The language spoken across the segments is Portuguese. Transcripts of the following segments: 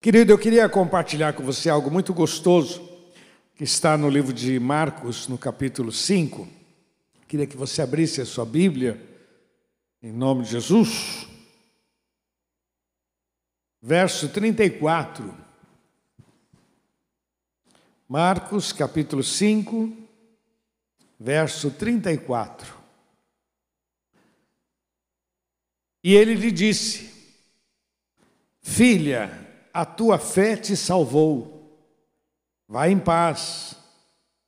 Querido, eu queria compartilhar com você algo muito gostoso que está no livro de Marcos, no capítulo 5. Queria que você abrisse a sua Bíblia, em nome de Jesus. Verso 34. Marcos, capítulo 5, verso 34. E ele lhe disse: Filha, a tua fé te salvou. Vai em paz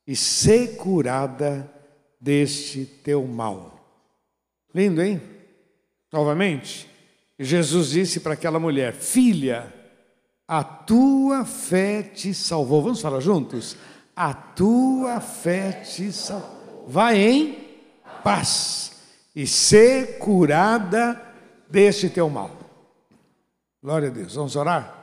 e ser curada deste teu mal. Lindo, hein? Novamente, Jesus disse para aquela mulher: Filha, a tua fé te salvou. Vamos falar juntos? A tua fé te salvou. Vai em paz e ser curada deste teu mal. Glória a Deus. Vamos orar?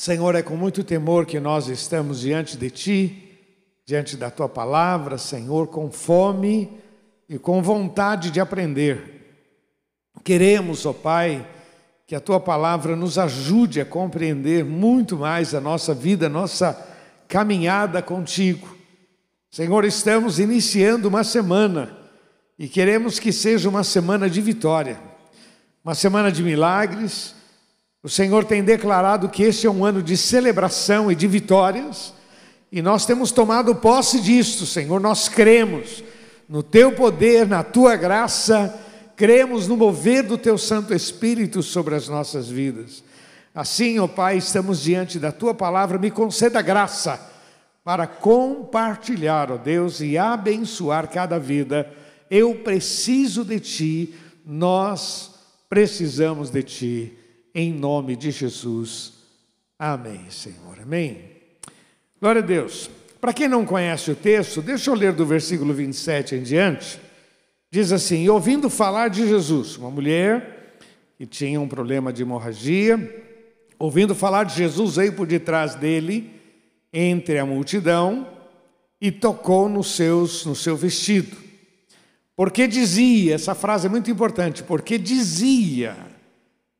Senhor, é com muito temor que nós estamos diante de Ti, diante da Tua palavra, Senhor, com fome e com vontade de aprender. Queremos, ó Pai, que a Tua palavra nos ajude a compreender muito mais a nossa vida, a nossa caminhada contigo. Senhor, estamos iniciando uma semana e queremos que seja uma semana de vitória, uma semana de milagres o Senhor tem declarado que este é um ano de celebração e de vitórias, e nós temos tomado posse disto, Senhor. Nós cremos no Teu poder, na Tua graça, cremos no mover do Teu Santo Espírito sobre as nossas vidas. Assim, ó Pai, estamos diante da Tua palavra, me conceda graça para compartilhar, ó Deus, e abençoar cada vida. Eu preciso de Ti, nós precisamos de Ti em nome de Jesus. Amém, Senhor. Amém. Glória a Deus. Para quem não conhece o texto, deixa eu ler do versículo 27 em diante. Diz assim: ouvindo falar de Jesus, uma mulher que tinha um problema de hemorragia, ouvindo falar de Jesus, veio por detrás dele, entre a multidão, e tocou nos seus, no seu vestido. Porque dizia, essa frase é muito importante, porque dizia,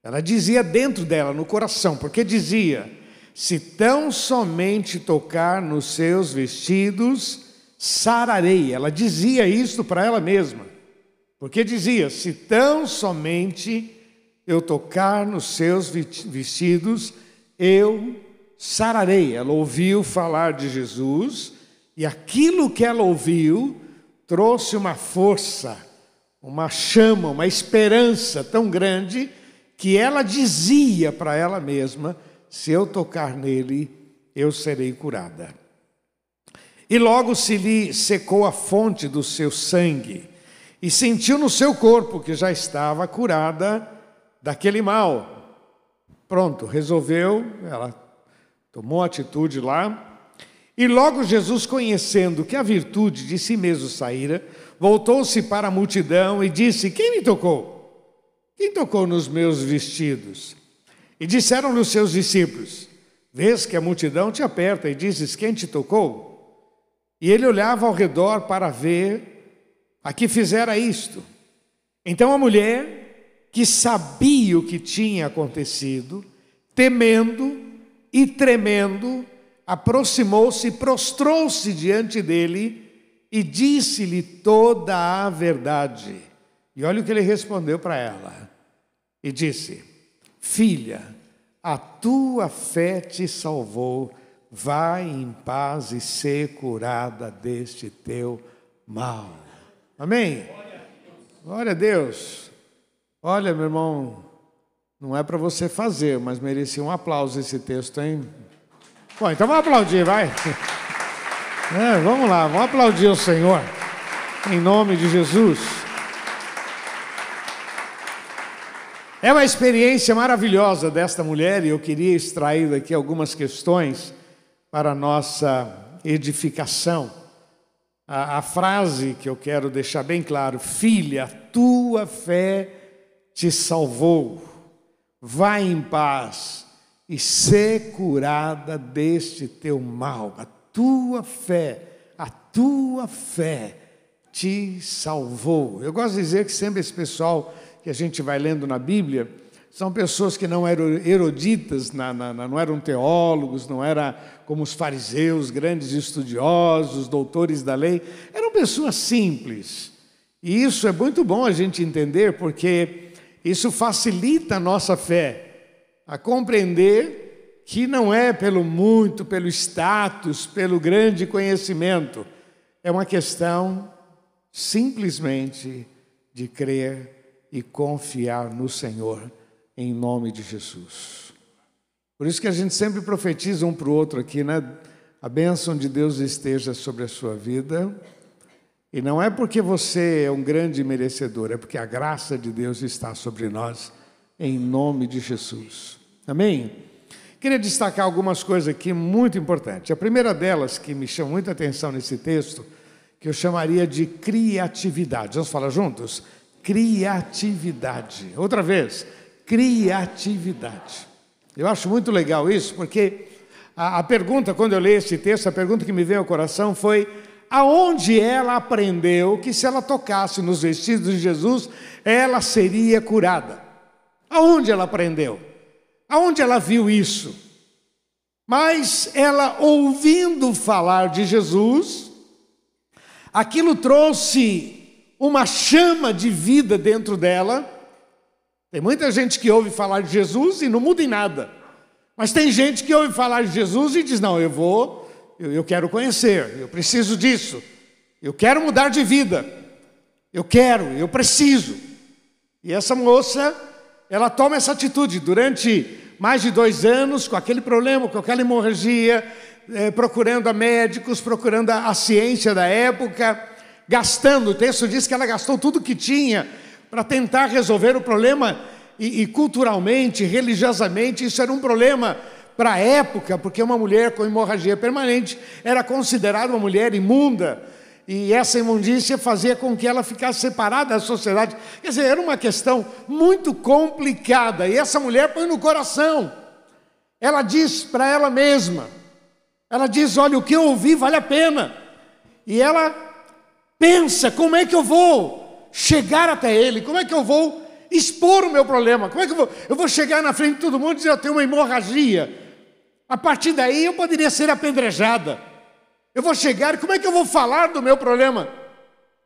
ela dizia dentro dela, no coração, porque dizia: se tão somente tocar nos seus vestidos, sararei. Ela dizia isso para ela mesma, porque dizia: se tão somente eu tocar nos seus vestidos, eu sararei. Ela ouviu falar de Jesus e aquilo que ela ouviu trouxe uma força, uma chama, uma esperança tão grande que ela dizia para ela mesma: se eu tocar nele, eu serei curada. E logo se lhe secou a fonte do seu sangue, e sentiu no seu corpo que já estava curada daquele mal. Pronto, resolveu, ela tomou atitude lá. E logo Jesus, conhecendo que a virtude de si mesmo saíra, voltou-se para a multidão e disse: Quem me tocou? Quem tocou nos meus vestidos? E disseram-lhe os seus discípulos: Vês que a multidão te aperta e dizes: Quem te tocou? E ele olhava ao redor para ver a que fizera isto. Então a mulher, que sabia o que tinha acontecido, temendo e tremendo, aproximou-se e prostrou-se diante dele e disse-lhe toda a verdade. E olha o que ele respondeu para ela e disse: Filha, a tua fé te salvou, vai em paz e ser curada deste teu mal. Amém? Glória a Deus. Olha, meu irmão, não é para você fazer, mas merecia um aplauso esse texto, hein? Bom, então vamos aplaudir, vai. É, vamos lá, vamos aplaudir o Senhor, em nome de Jesus. É uma experiência maravilhosa desta mulher e eu queria extrair daqui algumas questões para nossa edificação. A, a, frase que eu quero deixar bem claro: Filha, tua fé te salvou. Vai em paz e ser curada deste teu mal. A tua fé, a tua fé te salvou. Eu gosto de dizer que sempre esse pessoal que a gente vai lendo na Bíblia, são pessoas que não eram na, não eram teólogos, não eram como os fariseus, grandes estudiosos, doutores da lei, eram pessoas simples. E isso é muito bom a gente entender, porque isso facilita a nossa fé, a compreender que não é pelo muito, pelo status, pelo grande conhecimento, é uma questão simplesmente de crer e confiar no Senhor em nome de Jesus. Por isso que a gente sempre profetiza um para o outro aqui, né? A bênção de Deus esteja sobre a sua vida. E não é porque você é um grande merecedor, é porque a graça de Deus está sobre nós, em nome de Jesus. Amém? Queria destacar algumas coisas aqui muito importantes. A primeira delas, que me chama muita atenção nesse texto, que eu chamaria de criatividade. Vamos falar juntos? Criatividade. Outra vez criatividade. Eu acho muito legal isso, porque a, a, pergunta, quando eu leio esse texto, a pergunta que me veio ao coração foi: aonde ela aprendeu que se ela tocasse nos vestidos de Jesus, ela seria curada? Aonde ela aprendeu? Aonde ela viu isso? Mas ela, ouvindo falar de Jesus, aquilo trouxe uma chama de vida dentro dela tem muita gente que ouve falar de Jesus e não muda em nada. Mas tem gente que ouve falar de Jesus e diz: Não, eu vou, eu, eu quero conhecer, eu preciso disso, eu quero mudar de vida, eu quero, eu preciso. E essa moça, ela toma essa atitude durante mais de dois anos, com aquele problema, com aquela hemorragia, eh, procurando a médicos, procurando a, a ciência da época, gastando. O texto diz que ela gastou tudo que tinha para tentar resolver o problema. E, e, culturalmente, religiosamente, isso era um problema para a época, porque uma mulher com hemorragia permanente era considerada uma mulher imunda. E essa imundícia fazia com que ela ficasse separada da sociedade. Quer dizer, era uma questão muito complicada. E essa mulher põe no coração. Ela diz para ela mesma: ela diz, olha, o que eu ouvi vale a pena. E ela pensa: como é que eu vou chegar até Ele? Como é que eu vou expor o meu problema? Como é que eu vou? Eu vou chegar na frente de todo mundo e dizer: eu tenho uma hemorragia. A partir daí eu poderia ser apedrejada. Eu vou chegar, como é que eu vou falar do meu problema?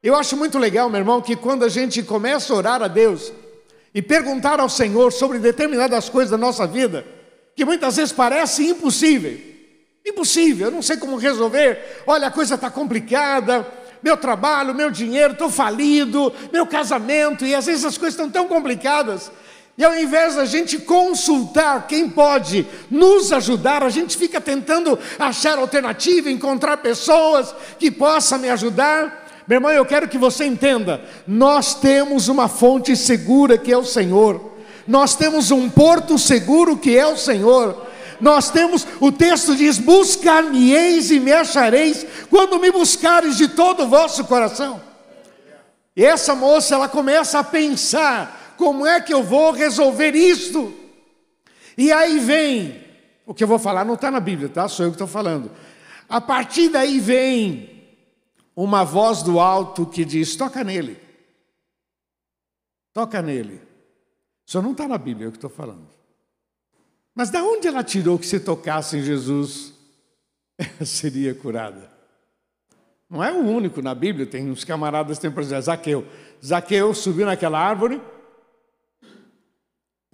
Eu acho muito legal, meu irmão, que quando a gente começa a orar a Deus e perguntar ao Senhor sobre determinadas coisas da nossa vida, que muitas vezes parece impossível. Impossível, eu não sei como resolver. Olha, a coisa está complicada, meu trabalho, meu dinheiro, estou falido, meu casamento, e às vezes as coisas estão tão complicadas. E ao invés da gente consultar quem pode nos ajudar, a gente fica tentando achar alternativa, encontrar pessoas que possam me ajudar. Meu irmão, eu quero que você entenda: nós temos uma fonte segura que é o Senhor, nós temos um porto seguro que é o Senhor. Nós temos, o texto diz: Buscar-me-eis e me achareis, quando me buscares de todo o vosso coração. E essa moça, ela começa a pensar: como é que eu vou resolver isto? E aí vem, o que eu vou falar não está na Bíblia, tá? Sou eu que estou falando. A partir daí vem uma voz do alto que diz: toca nele. Toca nele. Isso não está na Bíblia, é o que estou falando. Mas da onde ela tirou que se tocasse em Jesus, ela seria curada? Não é o único na Bíblia, tem uns camaradas, tem, por exemplo, Zaqueu. Zaqueu subiu naquela árvore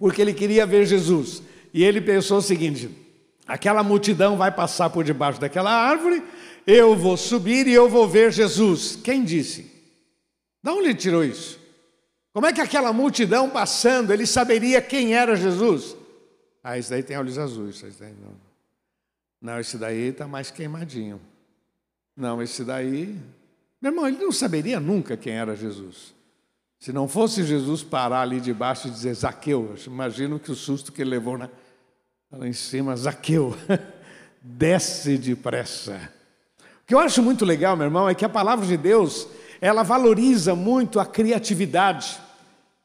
porque ele queria ver Jesus. E ele pensou o seguinte: aquela multidão vai passar por debaixo daquela árvore, eu vou subir e eu vou ver Jesus. Quem disse? De onde ele tirou isso? Como é que aquela multidão passando, ele saberia quem era Jesus? Ah, esse daí tem olhos azuis. Esse daí não. não, esse daí está mais queimadinho. Não, esse daí. Meu irmão, ele não saberia nunca quem era Jesus. Se não fosse Jesus parar ali debaixo e dizer Zaqueu, imagino que o susto que ele levou na, lá em cima, Zaqueu, desce depressa. O que eu acho muito legal, meu irmão, é que a palavra de Deus, ela valoriza muito a criatividade.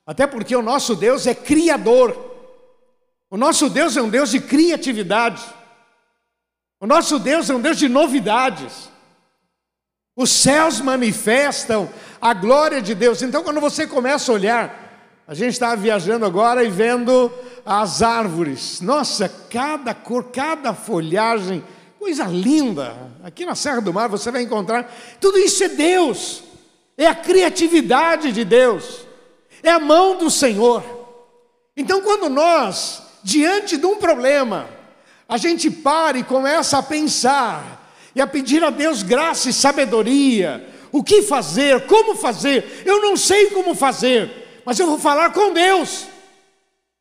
Até porque o nosso Deus é criador. O nosso Deus é um Deus de criatividade. O nosso Deus é um Deus de novidades. Os céus manifestam a glória de Deus. Então, quando você começa a olhar A gente estava viajando agora e vendo as árvores. Nossa, cada cor, cada folhagem, coisa linda. Aqui na Serra do Mar você vai encontrar. Tudo isso é Deus, é a criatividade de Deus, é a mão do Senhor. Então, quando nós, diante de um problema, a gente para e começa a pensar e a pedir a Deus graça e sabedoria, o que fazer, como fazer, eu não sei como fazer, mas eu vou falar com Deus,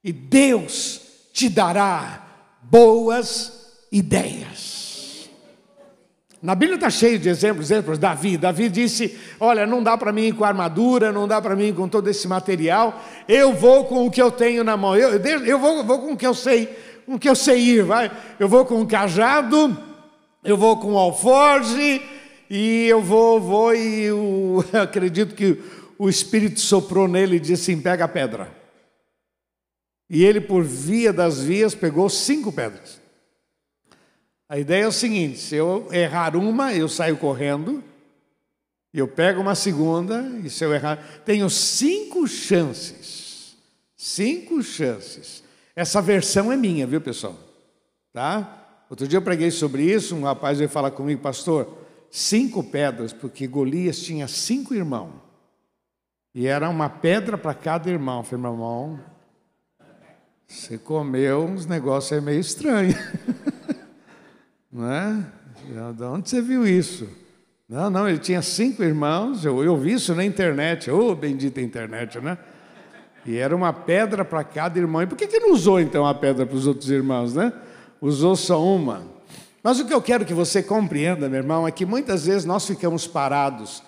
e Deus te dará boas ideias. Na Bíblia está cheio de exemplos, exemplos. Davi, Davi disse: Olha, não dá para mim ir com armadura, não dá para mim ir com todo esse material. Eu vou com o que eu tenho na mão. Eu, eu vou, vou com o que eu sei, com o que eu sei ir. Vai. Eu vou com o cajado, eu vou com o alforge e eu vou, vou e acredito que o Espírito soprou nele e disse assim: Pega a pedra. E ele, por via das vias, pegou cinco pedras. A ideia é o seguinte: se eu errar uma, eu saio correndo, eu pego uma segunda, e se eu errar, tenho cinco chances. Cinco chances. Essa versão é minha, viu, pessoal? Tá? Outro dia eu preguei sobre isso, um rapaz veio falar comigo, pastor, cinco pedras, porque Golias tinha cinco irmãos. E era uma pedra para cada irmão. Eu falei, meu irmão, você comeu uns negócios é meio estranho. Não é? De onde você viu isso? Não, não, ele tinha cinco irmãos, eu, eu vi isso na internet, ô oh, bendita internet, né? E era uma pedra para cada irmão. E por que, que não usou então a pedra para os outros irmãos, né? Usou só uma. Mas o que eu quero que você compreenda, meu irmão, é que muitas vezes nós ficamos parados,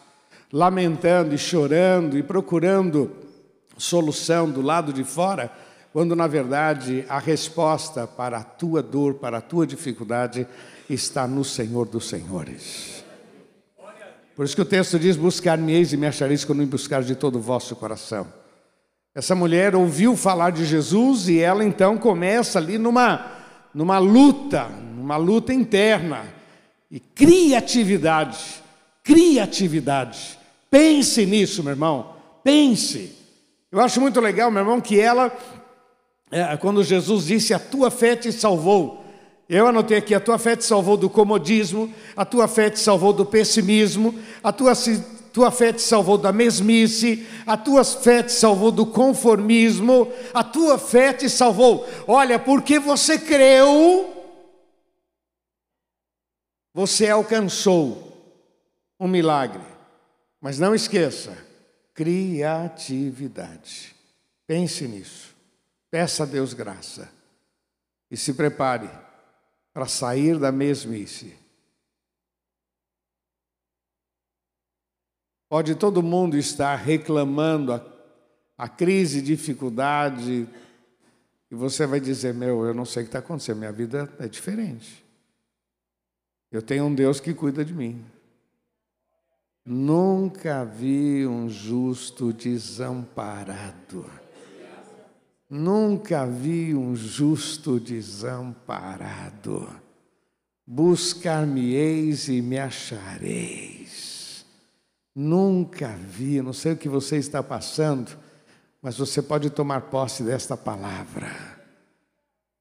lamentando e chorando e procurando solução do lado de fora, quando na verdade a resposta para a tua dor, para a tua dificuldade, está no Senhor dos Senhores. Por isso que o texto diz: Buscar-me-eis e me achareis quando me buscar de todo o vosso coração. Essa mulher ouviu falar de Jesus e ela então começa ali numa, numa luta, numa luta interna. E criatividade, criatividade. Pense nisso, meu irmão, pense. Eu acho muito legal, meu irmão, que ela, é, quando Jesus disse: A tua fé te salvou. Eu anotei aqui: a tua fé te salvou do comodismo, a tua fé te salvou do pessimismo, a tua, tua fé te salvou da mesmice, a tua fé te salvou do conformismo, a tua fé te salvou. Olha, porque você creu, você alcançou um milagre. Mas não esqueça: criatividade. Pense nisso. Peça a Deus graça. E se prepare para sair da mesmice. Pode todo mundo estar reclamando a, a crise, dificuldade, e você vai dizer: Meu, eu não sei o que está acontecendo, minha vida é diferente. Eu tenho um Deus que cuida de mim. Nunca vi um justo desamparado. Nunca vi um justo desamparado. Buscar-me-eis e me achareis. Nunca vi, não sei o que você está passando, mas você pode tomar posse desta palavra.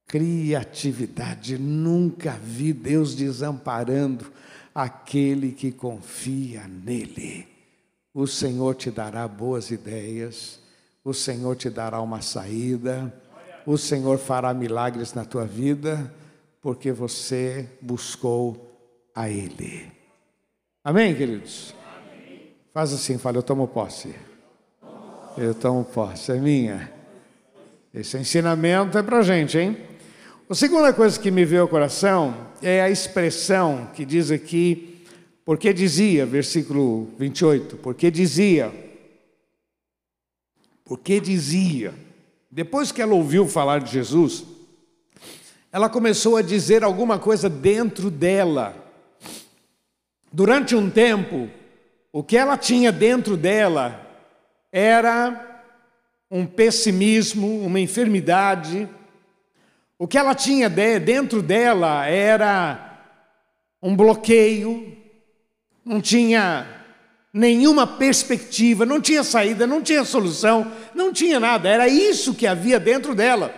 Criatividade, nunca vi Deus desamparando aquele que confia nele. O Senhor te dará boas ideias o Senhor te dará uma saída, o Senhor fará milagres na tua vida, porque você buscou a Ele. Amém, queridos? Faz assim, fala, eu tomo posse. Eu tomo posse, é minha. Esse ensinamento é para gente, hein? A segunda coisa que me veio ao coração é a expressão que diz aqui, porque dizia, versículo 28, porque dizia, porque dizia, depois que ela ouviu falar de Jesus, ela começou a dizer alguma coisa dentro dela. Durante um tempo, o que ela tinha dentro dela era um pessimismo, uma enfermidade. O que ela tinha dentro dela era um bloqueio, não tinha nenhuma perspectiva, não tinha saída, não tinha solução, não tinha nada, era isso que havia dentro dela.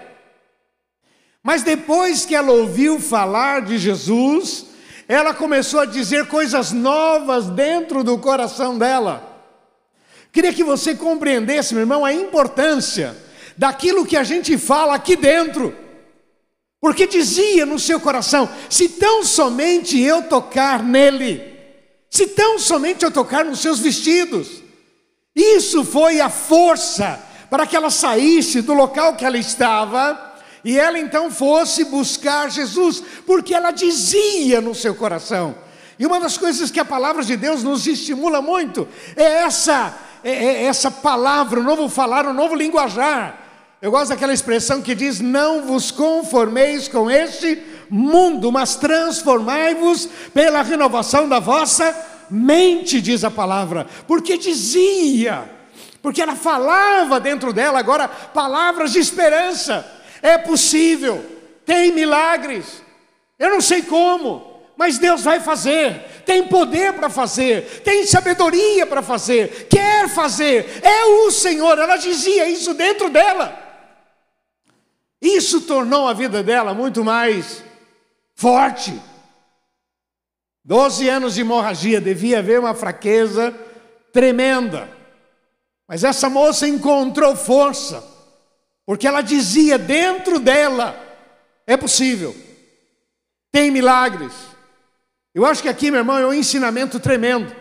Mas depois que ela ouviu falar de Jesus, ela começou a dizer coisas novas dentro do coração dela. Queria que você compreendesse, meu irmão, a importância daquilo que a gente fala aqui dentro. Porque dizia no seu coração: se tão somente eu tocar nele, se tão somente eu tocar nos seus vestidos. Isso foi a força para que ela saísse do local que ela estava e ela então fosse buscar Jesus, porque ela dizia no seu coração. E uma das coisas que a palavra de Deus nos estimula muito é essa, é, é essa palavra, o novo falar, o novo linguajar. Eu gosto daquela expressão que diz: Não vos conformeis com este mundo, mas transformai-vos pela renovação da vossa mente, diz a palavra, porque dizia, porque ela falava dentro dela agora palavras de esperança. É possível, tem milagres, eu não sei como, mas Deus vai fazer, tem poder para fazer, tem sabedoria para fazer, quer fazer, é o Senhor. Ela dizia isso dentro dela. Isso tornou a vida dela muito mais forte. Doze anos de hemorragia, devia haver uma fraqueza tremenda. Mas essa moça encontrou força, porque ela dizia dentro dela: é possível, tem milagres. Eu acho que aqui, meu irmão, é um ensinamento tremendo,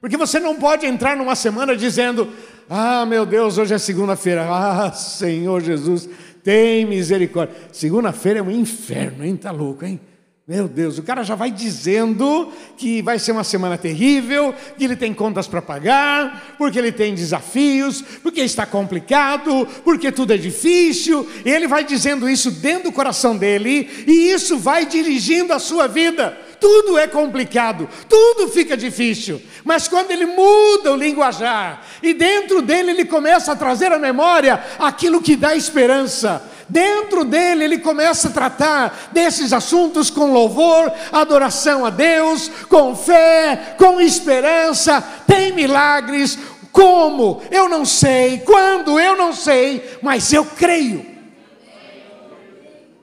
porque você não pode entrar numa semana dizendo: ah, meu Deus, hoje é segunda-feira, ah, Senhor Jesus, tem misericórdia. Segunda-feira é um inferno, hein? Tá louco, hein? Meu Deus, o cara já vai dizendo que vai ser uma semana terrível, que ele tem contas para pagar, porque ele tem desafios, porque está complicado, porque tudo é difícil, e ele vai dizendo isso dentro do coração dele, e isso vai dirigindo a sua vida. Tudo é complicado, tudo fica difícil, mas quando ele muda o linguajar, e dentro dele ele começa a trazer à memória aquilo que dá esperança, Dentro dele, ele começa a tratar desses assuntos com louvor, adoração a Deus, com fé, com esperança. Tem milagres. Como? Eu não sei. Quando? Eu não sei. Mas eu creio.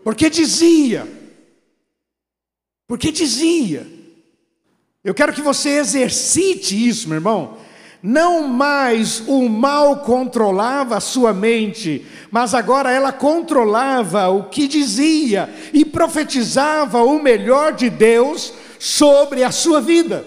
Porque dizia. Porque dizia. Eu quero que você exercite isso, meu irmão. Não mais o mal controlava a sua mente, mas agora ela controlava o que dizia e profetizava o melhor de Deus sobre a sua vida.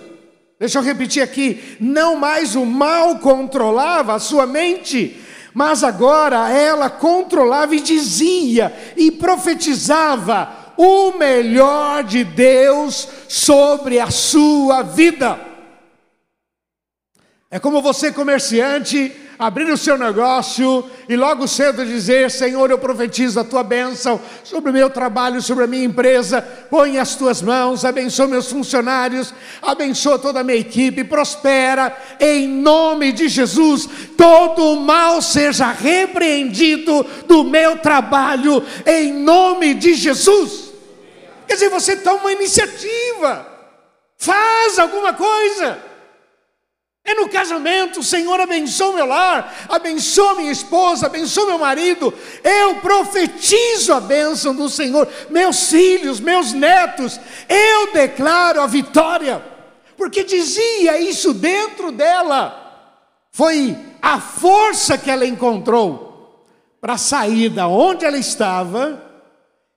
Deixa eu repetir aqui: não mais o mal controlava a sua mente, mas agora ela controlava e dizia e profetizava o melhor de Deus sobre a sua vida. É como você, comerciante, abrir o seu negócio e logo cedo dizer: Senhor, eu profetizo a tua bênção sobre o meu trabalho, sobre a minha empresa. Põe as tuas mãos, abençoa meus funcionários, abençoa toda a minha equipe, prospera em nome de Jesus. Todo o mal seja repreendido do meu trabalho em nome de Jesus. Quer dizer, você toma uma iniciativa, faz alguma coisa. É no casamento, o Senhor abençoa meu lar, abençoa minha esposa, abençoa meu marido. Eu profetizo a bênção do Senhor, meus filhos, meus netos. Eu declaro a vitória, porque dizia isso dentro dela. Foi a força que ela encontrou para sair da onde ela estava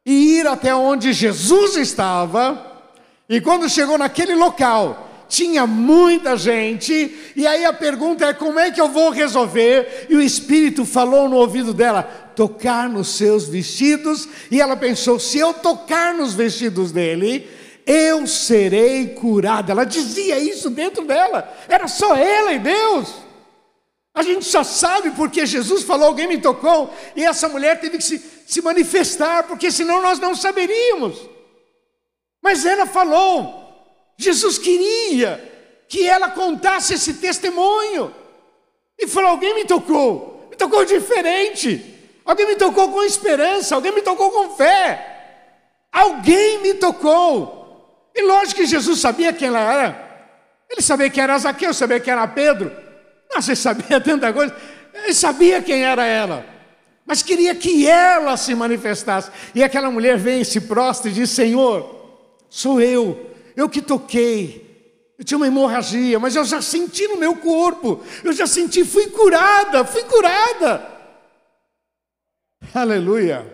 e ir até onde Jesus estava. E quando chegou naquele local, tinha muita gente, e aí a pergunta é: como é que eu vou resolver? E o Espírito falou no ouvido dela: tocar nos seus vestidos, e ela pensou: se eu tocar nos vestidos dele, eu serei curada. Ela dizia isso dentro dela, era só ela e Deus. A gente só sabe porque Jesus falou, alguém me tocou, e essa mulher teve que se, se manifestar, porque senão nós não saberíamos. Mas ela falou, Jesus queria que ela contasse esse testemunho. E falou: alguém me tocou, me tocou diferente. Alguém me tocou com esperança, alguém me tocou com fé. Alguém me tocou. E lógico que Jesus sabia quem ela era. Ele sabia que era Zaqueu, sabia que era Pedro. Nossa, ele sabia tanta coisa. Ele sabia quem era ela. Mas queria que ela se manifestasse. E aquela mulher vem, se prostra e diz: Senhor, sou eu, eu que toquei. Eu tinha uma hemorragia, mas eu já senti no meu corpo. Eu já senti, fui curada, fui curada. Aleluia.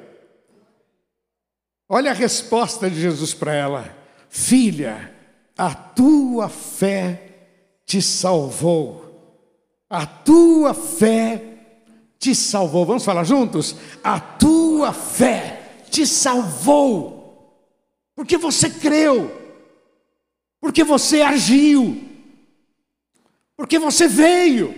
Olha a resposta de Jesus para ela: Filha, a tua fé te salvou. A tua fé te salvou. Vamos falar juntos? A tua fé te salvou. Porque você creu. Porque você agiu. Porque você veio.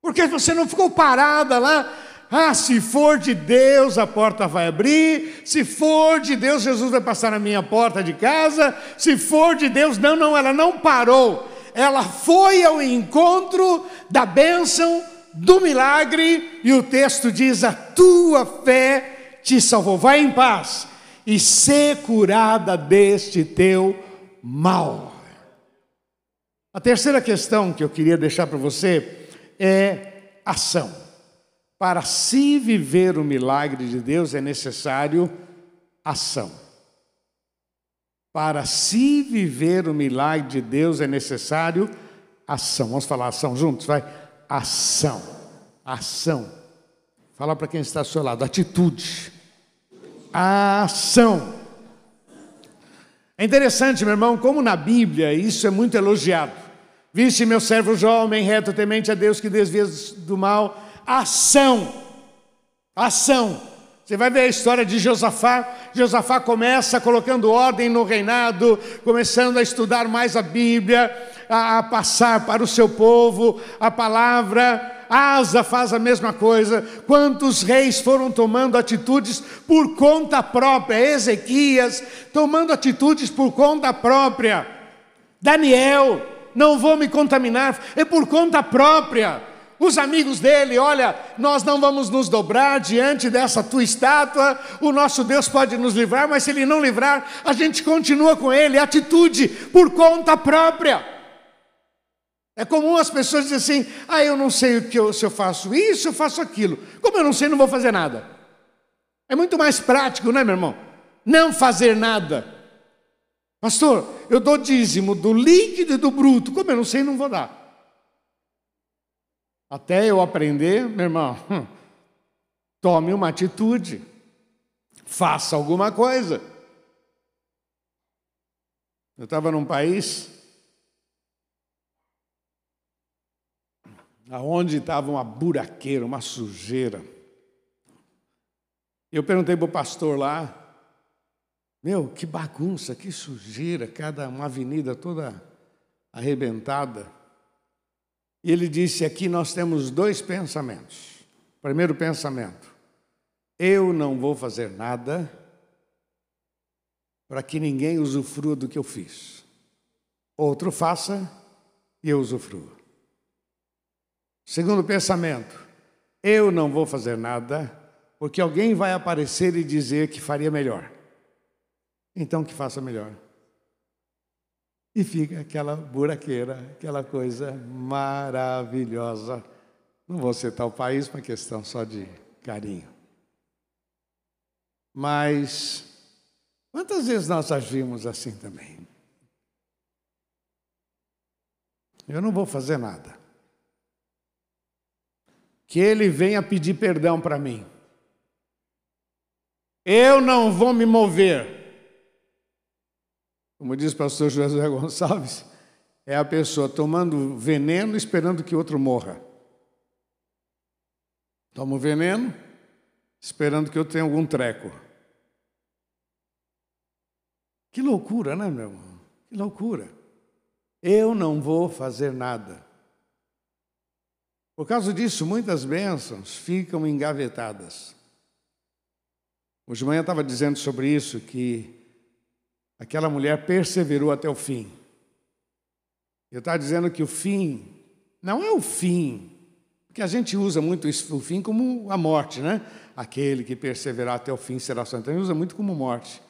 Porque você não ficou parada lá ah, se for de Deus, a porta vai abrir. Se for de Deus, Jesus vai passar na minha porta de casa. Se for de Deus, não, não, ela não parou. Ela foi ao encontro da bênção, do milagre, e o texto diz: A tua fé te salvou. Vai em paz e ser curada deste teu mal. A terceira questão que eu queria deixar para você é ação. Para se viver o milagre de Deus é necessário ação. Para se viver o milagre de Deus é necessário ação. Vamos falar ação juntos? Vai. Ação. Ação. Fala para quem está ao seu lado. Atitude. Ação. É interessante, meu irmão, como na Bíblia isso é muito elogiado. Viste meu servo jovem, reto, temente a Deus, que desvia do mal ação. Ação. Você vai ver a história de Josafá. Josafá começa colocando ordem no reinado, começando a estudar mais a Bíblia, a, a passar para o seu povo a palavra. Asa faz a mesma coisa. Quantos reis foram tomando atitudes por conta própria? Ezequias tomando atitudes por conta própria. Daniel, não vou me contaminar, é por conta própria. Os amigos dele, olha, nós não vamos nos dobrar diante dessa tua estátua, o nosso Deus pode nos livrar, mas se ele não livrar, a gente continua com ele, atitude por conta própria. É comum as pessoas dizerem assim: ah, eu não sei o que eu, se eu faço isso, eu faço aquilo. Como eu não sei, não vou fazer nada. É muito mais prático, não é, meu irmão? Não fazer nada. Pastor, eu dou dízimo do líquido e do bruto. Como eu não sei, não vou dar. Até eu aprender, meu irmão, tome uma atitude, faça alguma coisa. Eu estava num país aonde estava uma buraqueira, uma sujeira. Eu perguntei para o pastor lá, meu, que bagunça, que sujeira, cada uma avenida toda arrebentada. E ele disse: aqui nós temos dois pensamentos. Primeiro pensamento: eu não vou fazer nada para que ninguém usufrua do que eu fiz. Outro faça e eu usufrua. Segundo pensamento: eu não vou fazer nada porque alguém vai aparecer e dizer que faria melhor. Então que faça melhor e fica aquela buraqueira, aquela coisa maravilhosa. Não vou citar o país, uma questão só de carinho. Mas quantas vezes nós agimos assim também? Eu não vou fazer nada. Que ele venha pedir perdão para mim. Eu não vou me mover. Como diz o pastor José Gonçalves, é a pessoa tomando veneno esperando que outro morra. Toma o veneno esperando que eu tenha algum treco. Que loucura, né, meu irmão? Que loucura. Eu não vou fazer nada. Por causa disso, muitas bênçãos ficam engavetadas. Hoje de manhã estava dizendo sobre isso, que Aquela mulher perseverou até o fim. Eu estava dizendo que o fim não é o fim, porque a gente usa muito o fim como a morte, né? Aquele que perseverar até o fim será santo. Então, usa muito como morte.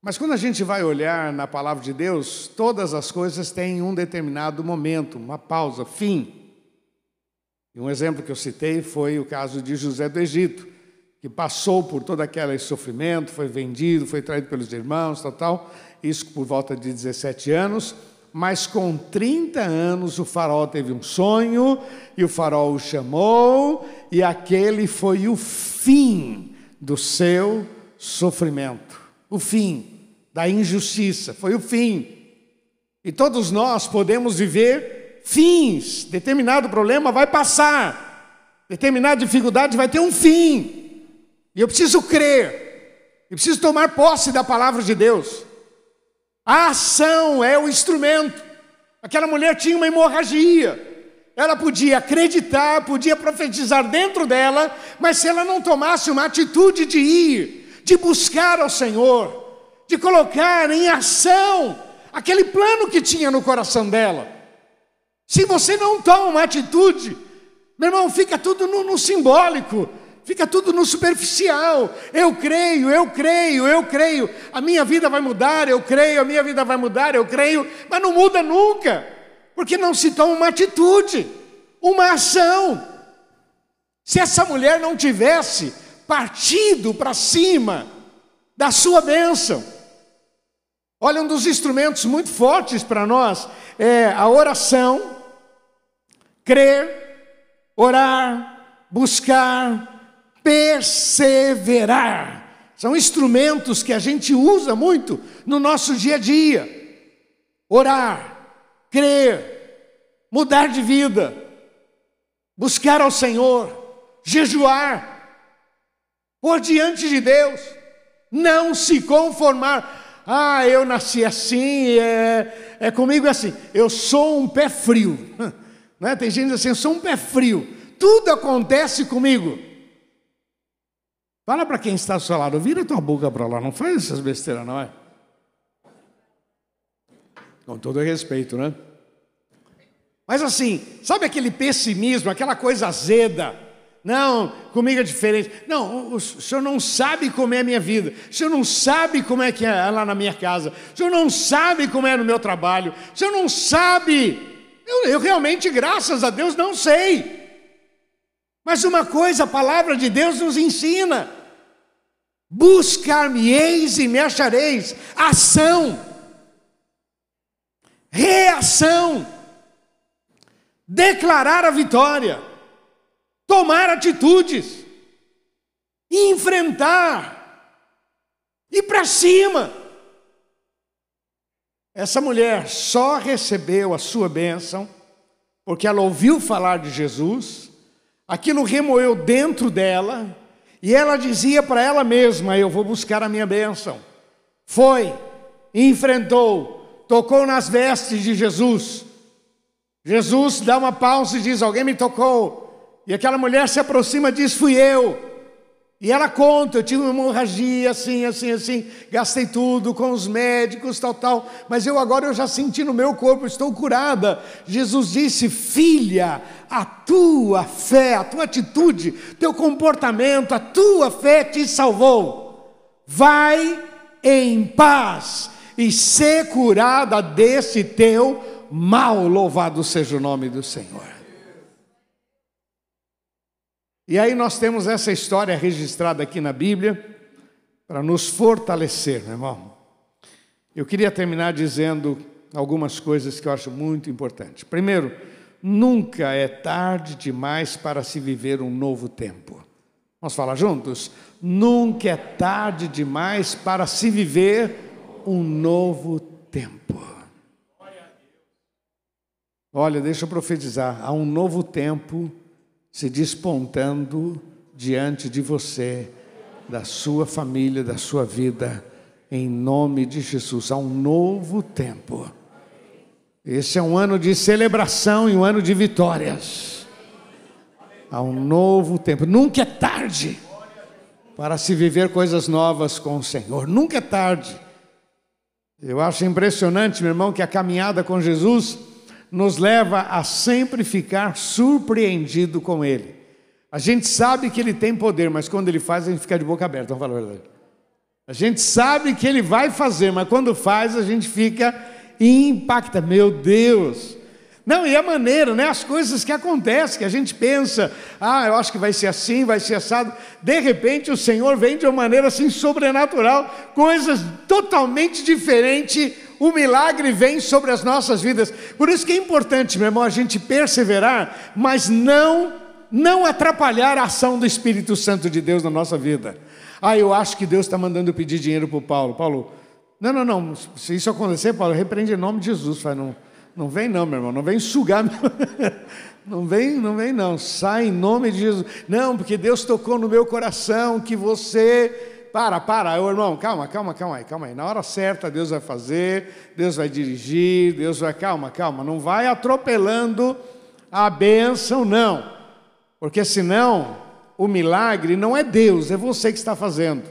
Mas quando a gente vai olhar na palavra de Deus, todas as coisas têm um determinado momento, uma pausa, fim. E um exemplo que eu citei foi o caso de José do Egito, que passou por todo aquele sofrimento, foi vendido, foi traído pelos irmãos, tal, tal, isso por volta de 17 anos, mas com 30 anos o faraó teve um sonho, e o faraó o chamou, e aquele foi o fim do seu sofrimento, o fim da injustiça, foi o fim. E todos nós podemos viver fins, determinado problema vai passar, determinada dificuldade vai ter um fim, e eu preciso crer, eu preciso tomar posse da palavra de Deus. A ação é o instrumento. Aquela mulher tinha uma hemorragia. Ela podia acreditar, podia profetizar dentro dela, mas se ela não tomasse uma atitude de ir, de buscar ao Senhor, de colocar em ação aquele plano que tinha no coração dela. Se você não toma uma atitude, meu irmão, fica tudo no, no simbólico, Fica tudo no superficial. Eu creio, eu creio, eu creio. A minha vida vai mudar, eu creio, a minha vida vai mudar, eu creio, mas não muda nunca, porque não se toma uma atitude, uma ação. Se essa mulher não tivesse partido para cima da sua bênção, olha, um dos instrumentos muito fortes para nós é a oração, crer, orar, buscar, perseverar. São instrumentos que a gente usa muito no nosso dia a dia. Orar, crer, mudar de vida, buscar ao Senhor, jejuar, por diante de Deus, não se conformar. Ah, eu nasci assim, é, é comigo é assim. Eu sou um pé frio. Né? Tem gente assim, eu sou um pé frio. Tudo acontece comigo. Fala para quem está ao seu lado, vira tua boca para lá, não faz essas besteiras, não é? Com todo respeito, né? Mas assim, sabe aquele pessimismo, aquela coisa azeda? Não, comigo é diferente. Não, o senhor não sabe como é a minha vida. O senhor não sabe como é que é lá na minha casa. O senhor não sabe como é no meu trabalho. O senhor não sabe. Eu, eu realmente, graças a Deus, não sei. Mas uma coisa a palavra de Deus nos ensina: buscar-me-eis e me achareis. Ação, reação, declarar a vitória, tomar atitudes, enfrentar, ir para cima. Essa mulher só recebeu a sua bênção porque ela ouviu falar de Jesus aquilo remoeu dentro dela, e ela dizia para ela mesma: Eu vou buscar a minha bênção. Foi, enfrentou, tocou nas vestes de Jesus. Jesus dá uma pausa e diz: Alguém me tocou. E aquela mulher se aproxima e diz: Fui eu. E ela conta, eu tive uma hemorragia assim, assim, assim, gastei tudo com os médicos, tal, tal, mas eu agora eu já senti no meu corpo, estou curada. Jesus disse: "Filha, a tua fé, a tua atitude, teu comportamento, a tua fé te salvou. Vai em paz e ser curada desse teu mal. Louvado seja o nome do Senhor." E aí nós temos essa história registrada aqui na Bíblia para nos fortalecer, meu irmão. Eu queria terminar dizendo algumas coisas que eu acho muito importantes. Primeiro, nunca é tarde demais para se viver um novo tempo. Vamos falar juntos? Nunca é tarde demais para se viver um novo tempo. Olha, deixa eu profetizar: há um novo tempo se despontando diante de você, da sua família, da sua vida, em nome de Jesus. Há um novo tempo. Esse é um ano de celebração e um ano de vitórias. Há um novo tempo. Nunca é tarde para se viver coisas novas com o Senhor. Nunca é tarde. Eu acho impressionante, meu irmão, que a caminhada com Jesus nos leva a sempre ficar surpreendido com Ele. A gente sabe que Ele tem poder, mas quando Ele faz, a gente fica de boca aberta, vamos falar a verdade. A gente sabe que ele vai fazer, mas quando faz a gente fica impacta. Meu Deus! Não, e a maneira, né? As coisas que acontecem, que a gente pensa, ah, eu acho que vai ser assim, vai ser assado. De repente o Senhor vem de uma maneira assim sobrenatural, coisas totalmente diferentes. O milagre vem sobre as nossas vidas. Por isso que é importante, meu irmão, a gente perseverar, mas não não atrapalhar a ação do Espírito Santo de Deus na nossa vida. Ah, eu acho que Deus está mandando pedir dinheiro para o Paulo. Paulo, não, não, não. Se isso acontecer, Paulo, repreende em nome de Jesus. Fala, não, não vem não, meu irmão. Não vem sugar. Meu... Não vem, não vem não. Sai em nome de Jesus. Não, porque Deus tocou no meu coração que você para, para, Ô, irmão, calma, calma, calma aí, calma aí. Na hora certa Deus vai fazer, Deus vai dirigir, Deus vai, calma, calma, não vai atropelando a bênção, não. Porque senão o milagre não é Deus, é você que está fazendo.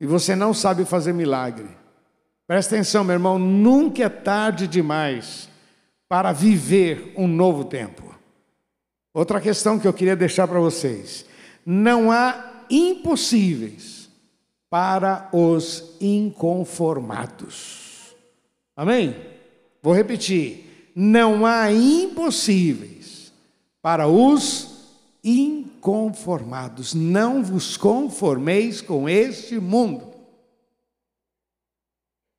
E você não sabe fazer milagre. Presta atenção, meu irmão, nunca é tarde demais para viver um novo tempo. Outra questão que eu queria deixar para vocês: não há impossíveis para os inconformados. Amém? Vou repetir: não há impossíveis para os inconformados. Não vos conformeis com este mundo.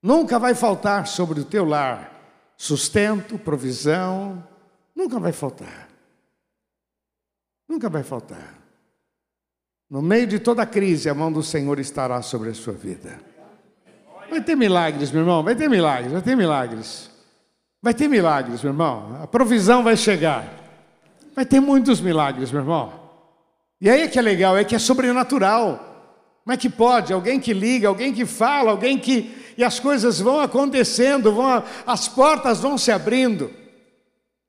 Nunca vai faltar sobre o teu lar sustento, provisão, nunca vai faltar. Nunca vai faltar. No meio de toda a crise, a mão do Senhor estará sobre a sua vida. Vai ter milagres, meu irmão, vai ter milagres, vai ter milagres. Vai ter milagres, meu irmão. A provisão vai chegar. Vai ter muitos milagres, meu irmão. E aí é que é legal, é que é sobrenatural. Como é que pode? Alguém que liga, alguém que fala, alguém que. E as coisas vão acontecendo, vão... as portas vão se abrindo.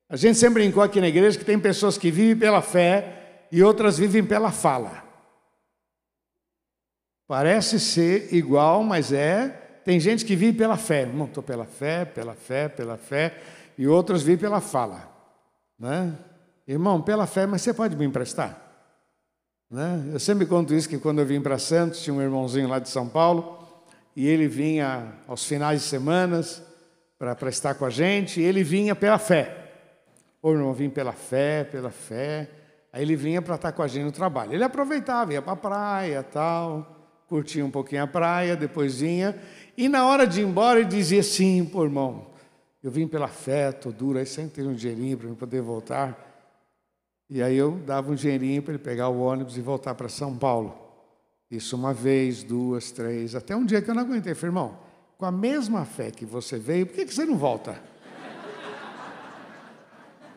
A gente sempre brincou aqui na igreja que tem pessoas que vivem pela fé e outras vivem pela fala. Parece ser igual, mas é. Tem gente que vive pela fé. Não, estou pela fé, pela fé, pela fé. E outros vivem pela fala. Né? Irmão, pela fé, mas você pode me emprestar? Né? Eu sempre conto isso que quando eu vim para Santos, tinha um irmãozinho lá de São Paulo, e ele vinha aos finais de semanas para estar com a gente, e ele vinha pela fé. O irmão vinha pela fé, pela fé. Aí ele vinha para estar com a gente no trabalho. Ele aproveitava, ia para a praia, tal, curtia um pouquinho a praia, depois vinha. E na hora de ir embora, ele dizia assim: pô, irmão, eu vim pela fé, estou duro, aí sempre tem um dinheirinho para eu poder voltar. E aí eu dava um dinheirinho para ele pegar o ônibus e voltar para São Paulo. Isso uma vez, duas, três, até um dia que eu não aguentei. Falei, irmão, com a mesma fé que você veio, por que, que você não volta?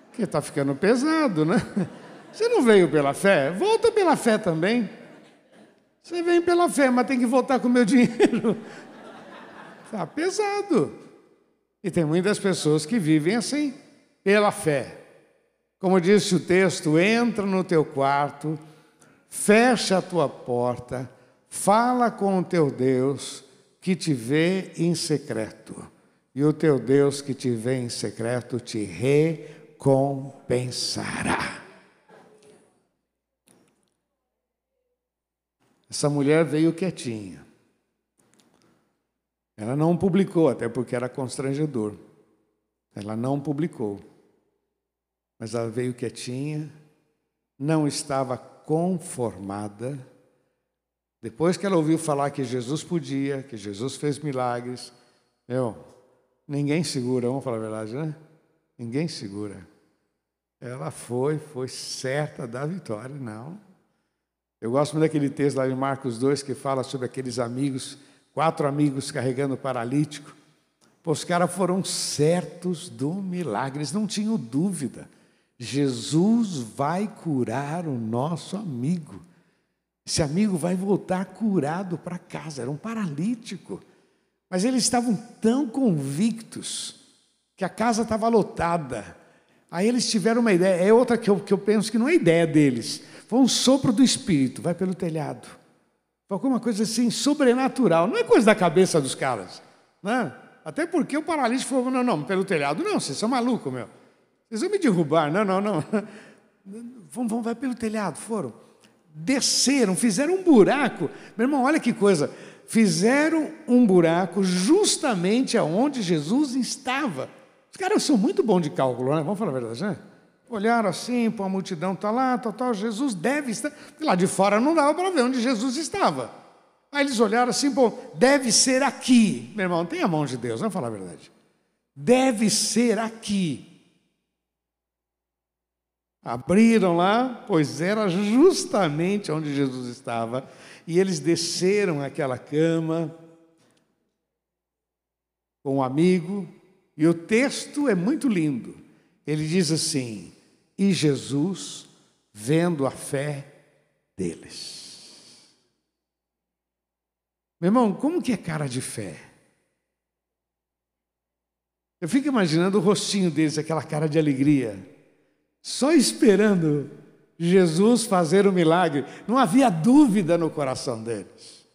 Porque está ficando pesado, né? Você não veio pela fé? Volta pela fé também. Você vem pela fé, mas tem que voltar com o meu dinheiro. Está pesado. E tem muitas pessoas que vivem assim, pela fé. Como disse o texto, entra no teu quarto, fecha a tua porta, fala com o teu Deus que te vê em secreto. E o teu Deus que te vê em secreto te recompensará. Essa mulher veio quietinha. Ela não publicou, até porque era constrangedor. Ela não publicou mas ela veio quietinha, não estava conformada. Depois que ela ouviu falar que Jesus podia, que Jesus fez milagres, meu, ninguém segura, vamos falar a verdade, né? Ninguém segura. Ela foi, foi certa da vitória, não. Eu gosto muito daquele texto lá em Marcos 2 que fala sobre aqueles amigos, quatro amigos carregando o paralítico. Pô, os caras foram certos do milagre, eles não tinham dúvida. Jesus vai curar o nosso amigo. Esse amigo vai voltar curado para casa, era um paralítico. Mas eles estavam tão convictos que a casa estava lotada. Aí eles tiveram uma ideia, é outra que eu, que eu penso que não é ideia deles. Foi um sopro do Espírito, vai pelo telhado. Foi alguma coisa assim sobrenatural, não é coisa da cabeça dos caras. Né? Até porque o paralítico falou: não, não, pelo telhado, não, vocês são malucos, meu. Eles vão me derrubar. Não, não, não. Vão, vão, vai pelo telhado. Foram. Desceram, fizeram um buraco. Meu irmão, olha que coisa. fizeram um buraco justamente aonde Jesus estava. Os caras são muito bons de cálculo, né? Vamos falar a verdade, né? Olharam assim, pô, a multidão está lá, tal, tal, Jesus deve estar. Lá de fora não dava para ver onde Jesus estava. Aí eles olharam assim, pô, deve ser aqui. Meu irmão, tem a mão de Deus, vamos falar a verdade. Deve ser aqui. Abriram lá, pois era justamente onde Jesus estava, e eles desceram aquela cama com um amigo, e o texto é muito lindo. Ele diz assim: E Jesus, vendo a fé deles. Meu irmão, como que é cara de fé? Eu fico imaginando o rostinho deles, aquela cara de alegria só esperando Jesus fazer o milagre. Não havia dúvida no coração deles.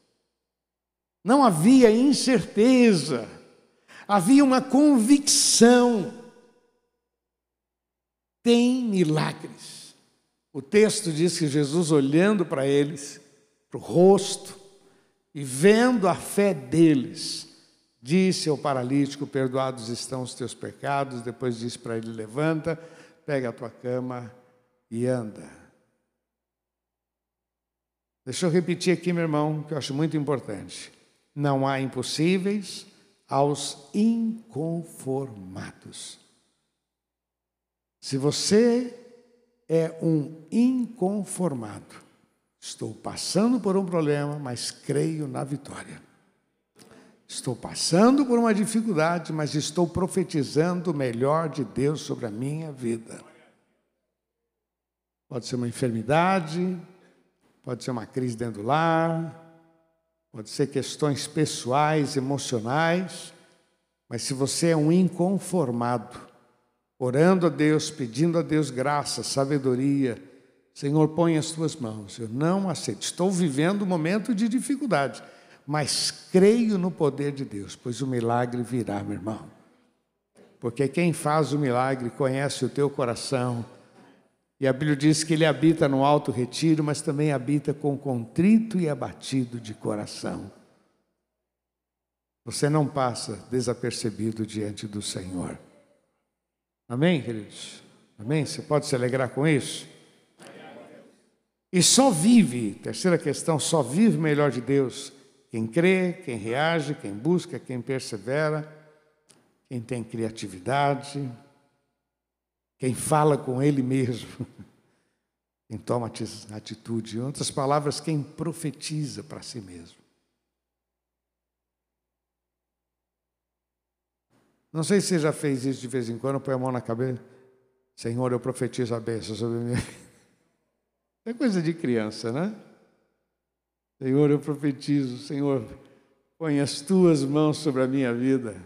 Não havia incerteza. Havia uma convicção. Tem milagres. O texto diz que Jesus, olhando para eles, para o rosto, e vendo a fé deles, disse ao paralítico: Perdoados estão os teus pecados. Depois disse para ele: Levanta pega a tua cama e anda. Deixa eu repetir aqui, meu irmão, que eu acho muito importante. Não há impossíveis aos inconformados. Se você é um inconformado, estou passando por um problema, mas creio na vitória. Estou passando por uma dificuldade, mas estou profetizando o melhor de Deus sobre a minha vida. Pode ser uma enfermidade, pode ser uma crise dentro do lar, pode ser questões pessoais, emocionais, mas se você é um inconformado, orando a Deus, pedindo a Deus graça, sabedoria, Senhor, põe as tuas mãos. Eu não aceito. Estou vivendo um momento de dificuldade mas creio no poder de Deus, pois o milagre virá, meu irmão. Porque quem faz o milagre conhece o teu coração. E a Bíblia diz que ele habita no alto retiro, mas também habita com contrito e abatido de coração. Você não passa desapercebido diante do Senhor. Amém, queridos? Amém? Você pode se alegrar com isso? E só vive, terceira questão, só vive o melhor de Deus quem crê, quem reage, quem busca, quem persevera, quem tem criatividade, quem fala com ele mesmo, quem toma atitude. Em outras palavras, quem profetiza para si mesmo. Não sei se você já fez isso de vez em quando, põe a mão na cabeça. Senhor, eu profetizo a bênção sobre vida. É coisa de criança, né? Senhor, eu profetizo, Senhor, põe as tuas mãos sobre a minha vida.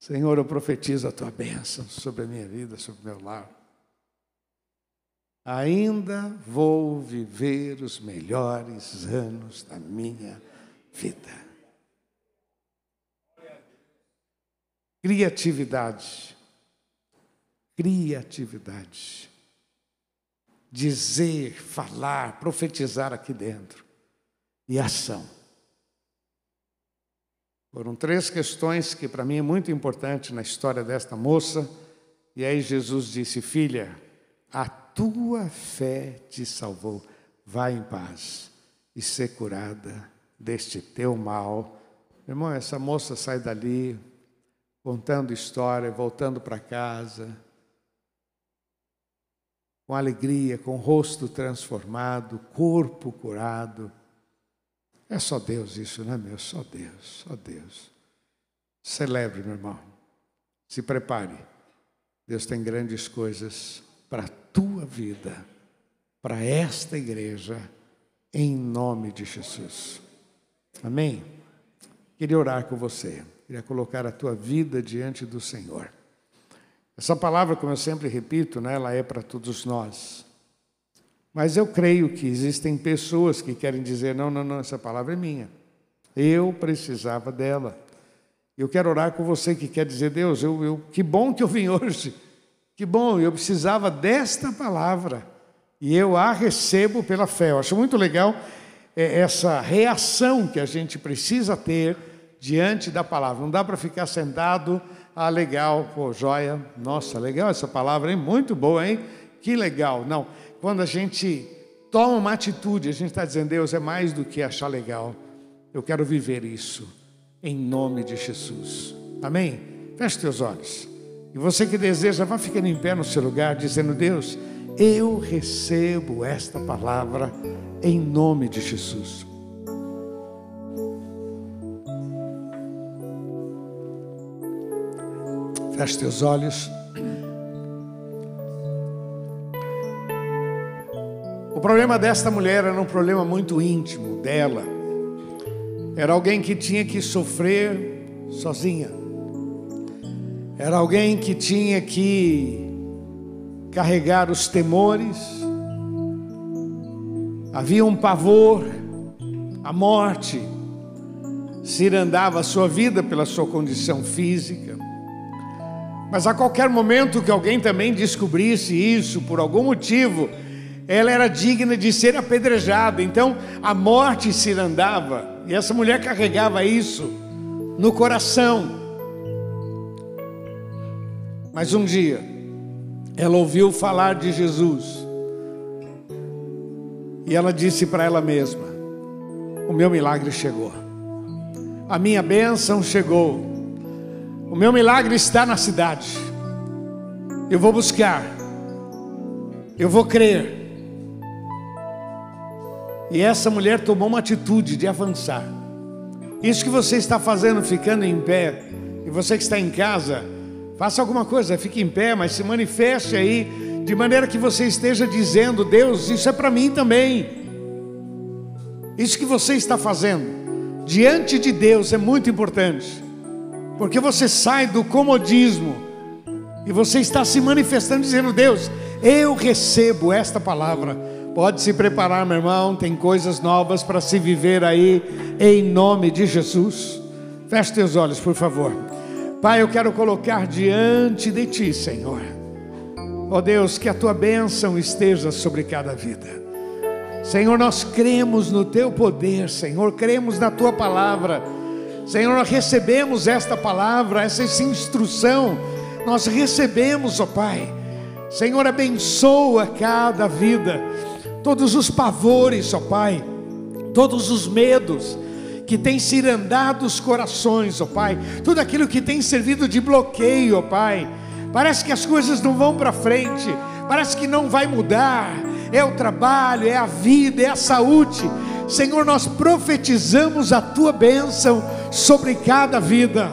Senhor, eu profetizo a tua bênção sobre a minha vida, sobre o meu lar. Ainda vou viver os melhores anos da minha vida. Criatividade. Criatividade. Dizer, falar, profetizar aqui dentro e ação. Foram três questões que para mim é muito importante na história desta moça. E aí Jesus disse: Filha, a tua fé te salvou. Vai em paz e ser curada deste teu mal. Meu irmão, essa moça sai dali contando história, voltando para casa, com alegria, com rosto transformado, corpo curado. É só Deus isso, não é meu? Só Deus, só Deus. Celebre, meu irmão. Se prepare. Deus tem grandes coisas para a tua vida, para esta igreja, em nome de Jesus. Amém? Queria orar com você, queria colocar a tua vida diante do Senhor. Essa palavra, como eu sempre repito, né, ela é para todos nós. Mas eu creio que existem pessoas que querem dizer: não, não, não, essa palavra é minha. Eu precisava dela. Eu quero orar com você que quer dizer: Deus, eu, eu, que bom que eu vim hoje. Que bom, eu precisava desta palavra. E eu a recebo pela fé. Eu acho muito legal é essa reação que a gente precisa ter diante da palavra. Não dá para ficar sentado, ah, legal, pô, joia, nossa, legal essa palavra, hein? Muito boa, hein? Que legal. Não, quando a gente toma uma atitude, a gente está dizendo, Deus, é mais do que achar legal, eu quero viver isso, em nome de Jesus. Amém? Feche teus olhos. E você que deseja, vá ficando em pé no seu lugar, dizendo, Deus, eu recebo esta palavra em nome de Jesus. Feche teus olhos. O problema desta mulher era um problema muito íntimo dela. Era alguém que tinha que sofrer sozinha. Era alguém que tinha que carregar os temores. Havia um pavor, a morte cirandava a sua vida pela sua condição física. Mas a qualquer momento que alguém também descobrisse isso, por algum motivo, ela era digna de ser apedrejada. Então a morte se andava, e essa mulher carregava isso no coração. Mas um dia, ela ouviu falar de Jesus, e ela disse para ela mesma: O meu milagre chegou, a minha bênção chegou. O meu milagre está na cidade. Eu vou buscar. Eu vou crer. E essa mulher tomou uma atitude de avançar. Isso que você está fazendo, ficando em pé, e você que está em casa, faça alguma coisa, fique em pé, mas se manifeste aí, de maneira que você esteja dizendo: Deus, isso é para mim também. Isso que você está fazendo, diante de Deus, é muito importante. Porque você sai do comodismo e você está se manifestando dizendo: Deus, eu recebo esta palavra. Pode se preparar, meu irmão, tem coisas novas para se viver aí, em nome de Jesus. Feche teus olhos, por favor. Pai, eu quero colocar diante de Ti, Senhor. Ó oh Deus, que a Tua bênção esteja sobre cada vida. Senhor, nós cremos no Teu poder, Senhor, cremos na Tua palavra. Senhor, nós recebemos esta palavra, essa, essa instrução, nós recebemos, ó Pai. Senhor, abençoa cada vida, todos os pavores, ó Pai, todos os medos que tem cirandado os corações, ó Pai, tudo aquilo que tem servido de bloqueio, ó Pai. Parece que as coisas não vão para frente, parece que não vai mudar. É o trabalho, é a vida, é a saúde. Senhor, nós profetizamos a tua bênção sobre cada vida.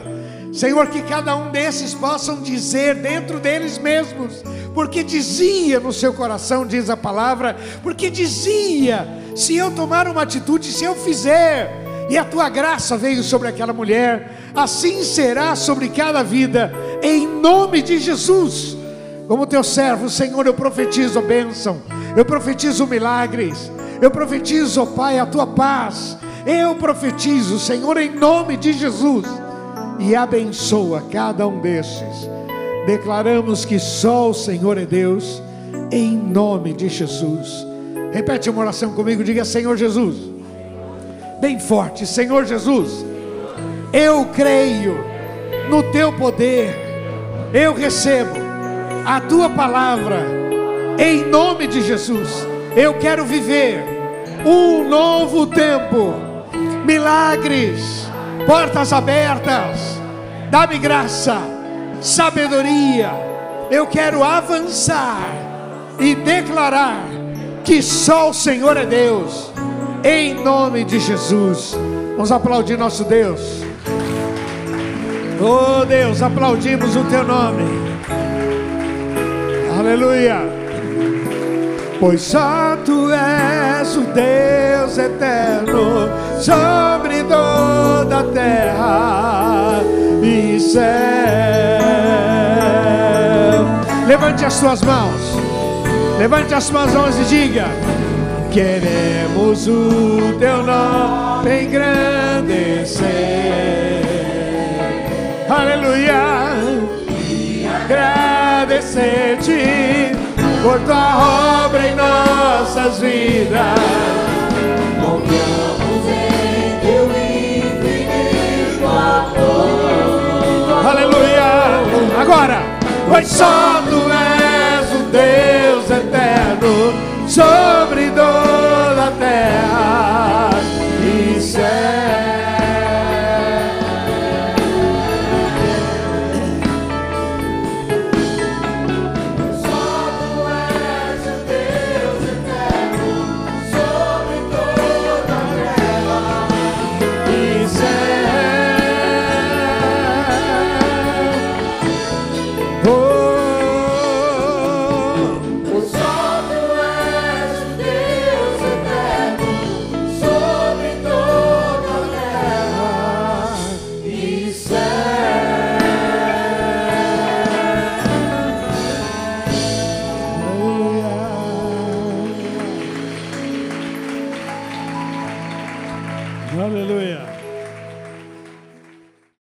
Senhor, que cada um desses possam dizer dentro deles mesmos, porque dizia no seu coração, diz a palavra, porque dizia: se eu tomar uma atitude, se eu fizer, e a tua graça veio sobre aquela mulher, assim será sobre cada vida, em nome de Jesus. Como teu servo, Senhor, eu profetizo bênção, eu profetizo milagres, eu profetizo, ó Pai, a tua paz. Eu profetizo, Senhor, em nome de Jesus. E abençoa cada um destes. Declaramos que só o Senhor é Deus, em nome de Jesus. Repete uma oração comigo, diga: Senhor Jesus. Bem forte, Senhor Jesus. Eu creio no teu poder. Eu recebo a tua palavra em nome de Jesus. Eu quero viver um novo tempo, milagres, portas abertas. Dá-me graça, sabedoria. Eu quero avançar e declarar que só o Senhor é Deus, em nome de Jesus. Vamos aplaudir nosso Deus. Oh Deus, aplaudimos o teu nome. Aleluia. Pois só tu és o Deus eterno sobre toda a terra e céu. Levante as suas mãos. Levante as suas mãos e diga: Queremos o teu nome engrandecer. Aleluia. E agradecer-te por tua obra em nossas vidas. Confiamos em teu infinito amor. Aleluia! Agora, pois só tu és o Deus eterno sobre toda a terra.